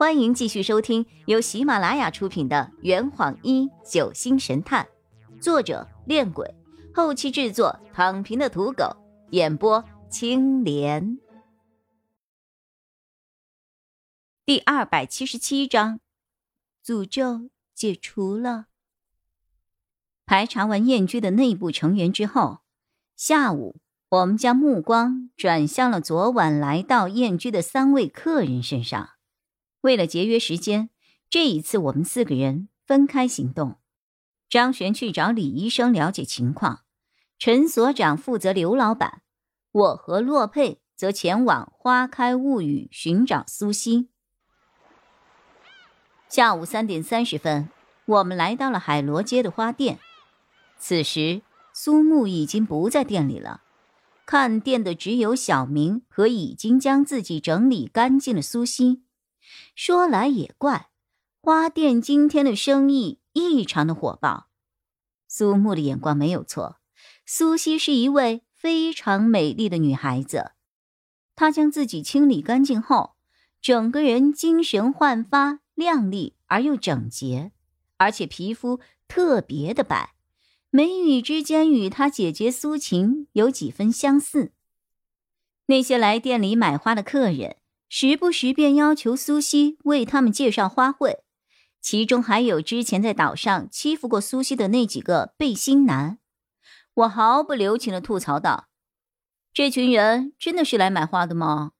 欢迎继续收听由喜马拉雅出品的《圆谎一九星神探》，作者：恋鬼，后期制作：躺平的土狗，演播：青莲。第二百七十七章，诅咒解除了。排查完燕居的内部成员之后，下午我们将目光转向了昨晚来到燕居的三位客人身上。为了节约时间，这一次我们四个人分开行动。张璇去找李医生了解情况，陈所长负责刘老板，我和洛佩则前往花开物语寻找苏西。下午三点三十分，我们来到了海螺街的花店。此时，苏木已经不在店里了，看店的只有小明和已经将自己整理干净的苏西。说来也怪，花店今天的生意异常的火爆。苏木的眼光没有错，苏西是一位非常美丽的女孩子。她将自己清理干净后，整个人精神焕发、靓丽而又整洁，而且皮肤特别的白，眉宇之间与她姐姐苏晴有几分相似。那些来店里买花的客人。时不时便要求苏西为他们介绍花卉，其中还有之前在岛上欺负过苏西的那几个背心男。我毫不留情的吐槽道：“这群人真的是来买花的吗？”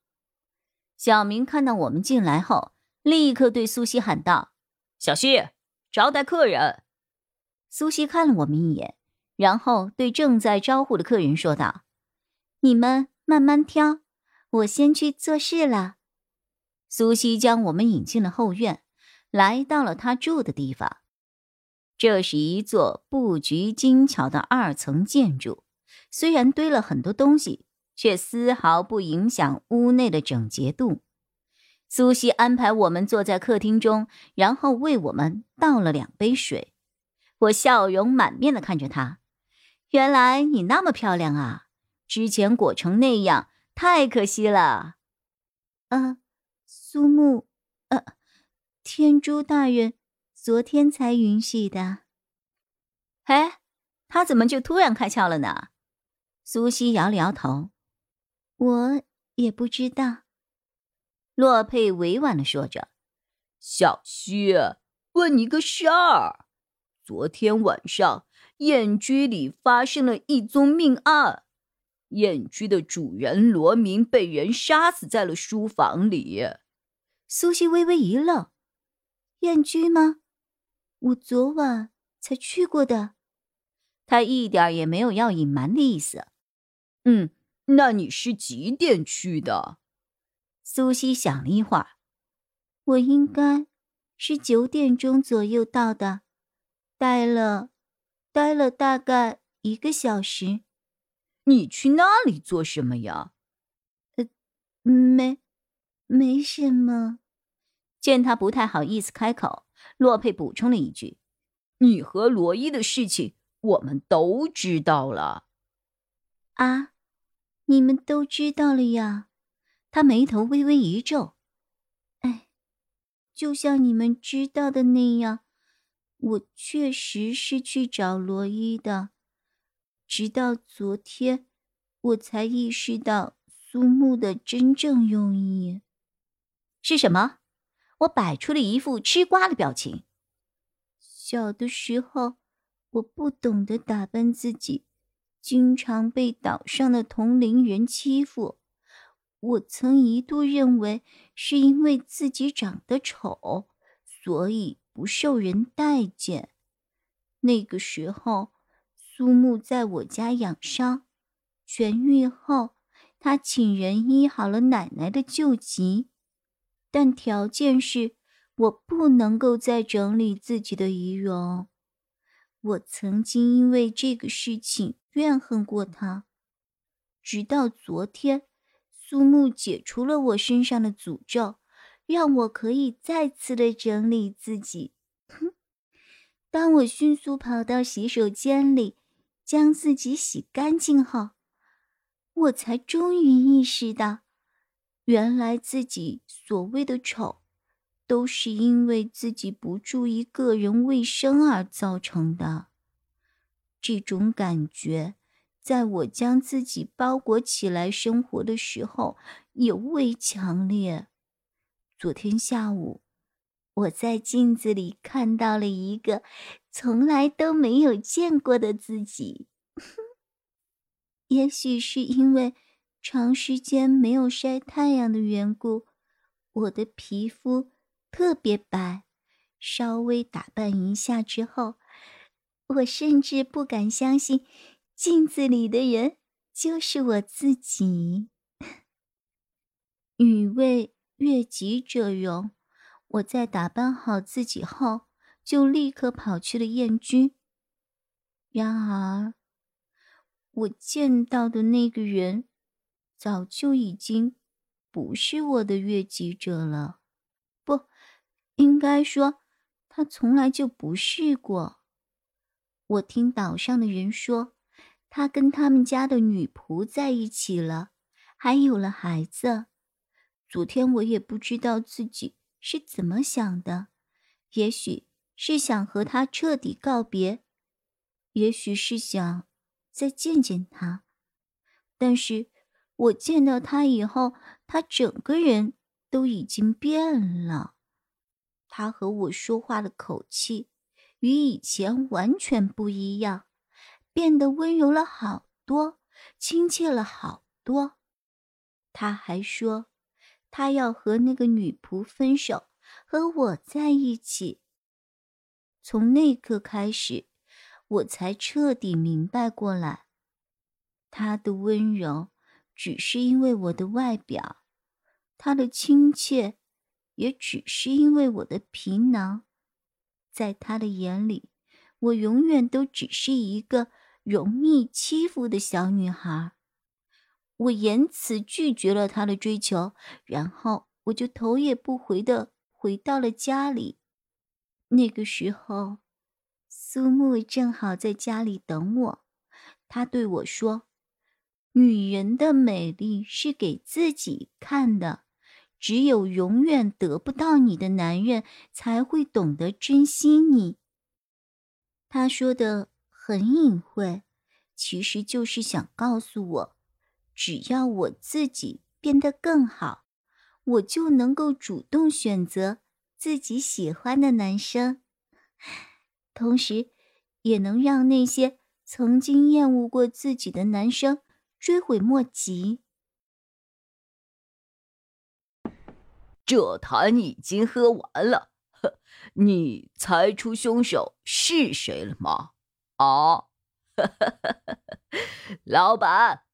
小明看到我们进来后，立刻对苏西喊道：“小西，招待客人。”苏西看了我们一眼，然后对正在招呼的客人说道：“你们慢慢挑，我先去做事了。”苏西将我们引进了后院，来到了他住的地方。这是一座布局精巧的二层建筑，虽然堆了很多东西，却丝毫不影响屋内的整洁度。苏西安排我们坐在客厅中，然后为我们倒了两杯水。我笑容满面的看着他，原来你那么漂亮啊！之前裹成那样，太可惜了。嗯。苏木，呃，天珠大人昨天才允许的。哎，他怎么就突然开窍了呢？苏西摇了摇头，我也不知道。洛佩委婉的说着：“小西，问你个事儿，昨天晚上燕居里发生了一宗命案，燕居的主人罗明被人杀死在了书房里。”苏西微微一愣：“燕居吗？我昨晚才去过的。”他一点也没有要隐瞒的意思。“嗯，那你是几点去的？”苏西想了一会儿：“我应该是九点钟左右到的，待了，待了大概一个小时。”“你去那里做什么呀？”“呃，没，没什么。”见他不太好意思开口，洛佩补充了一句：“你和罗伊的事情，我们都知道了。”啊，你们都知道了呀？他眉头微微一皱。哎，就像你们知道的那样，我确实是去找罗伊的。直到昨天，我才意识到苏木的真正用意是什么。我摆出了一副吃瓜的表情。小的时候，我不懂得打扮自己，经常被岛上的同龄人欺负。我曾一度认为是因为自己长得丑，所以不受人待见。那个时候，苏木在我家养伤，痊愈后，他请人医好了奶奶的旧疾。但条件是我不能够再整理自己的仪容。我曾经因为这个事情怨恨过他，直到昨天，苏木解除了我身上的诅咒，让我可以再次的整理自己。哼！当我迅速跑到洗手间里，将自己洗干净后，我才终于意识到。原来自己所谓的丑，都是因为自己不注意个人卫生而造成的。这种感觉，在我将自己包裹起来生活的时候尤为强烈。昨天下午，我在镜子里看到了一个从来都没有见过的自己。也许是因为长时间没有晒太阳的缘故，我的皮肤特别白。稍微打扮一下之后，我甚至不敢相信镜子里的人就是我自己。女为悦己者容，我在打扮好自己后，就立刻跑去了燕居。然而。我见到的那个人，早就已经不是我的越级者了。不，应该说，他从来就不是过。我听岛上的人说，他跟他们家的女仆在一起了，还有了孩子。昨天我也不知道自己是怎么想的，也许是想和他彻底告别，也许是想。再见见他，但是我见到他以后，他整个人都已经变了。他和我说话的口气与以前完全不一样，变得温柔了好多，亲切了好多。他还说，他要和那个女仆分手，和我在一起。从那刻开始。我才彻底明白过来，他的温柔只是因为我的外表，他的亲切也只是因为我的皮囊。在他的眼里，我永远都只是一个容易欺负的小女孩。我言辞拒绝了他的追求，然后我就头也不回的回到了家里。那个时候。苏木正好在家里等我，他对我说：“女人的美丽是给自己看的，只有永远得不到你的男人才会懂得珍惜你。”他说的很隐晦，其实就是想告诉我，只要我自己变得更好，我就能够主动选择自己喜欢的男生。同时，也能让那些曾经厌恶过自己的男生追悔莫及。这坛已经喝完了，你猜出凶手是谁了吗？啊，老板，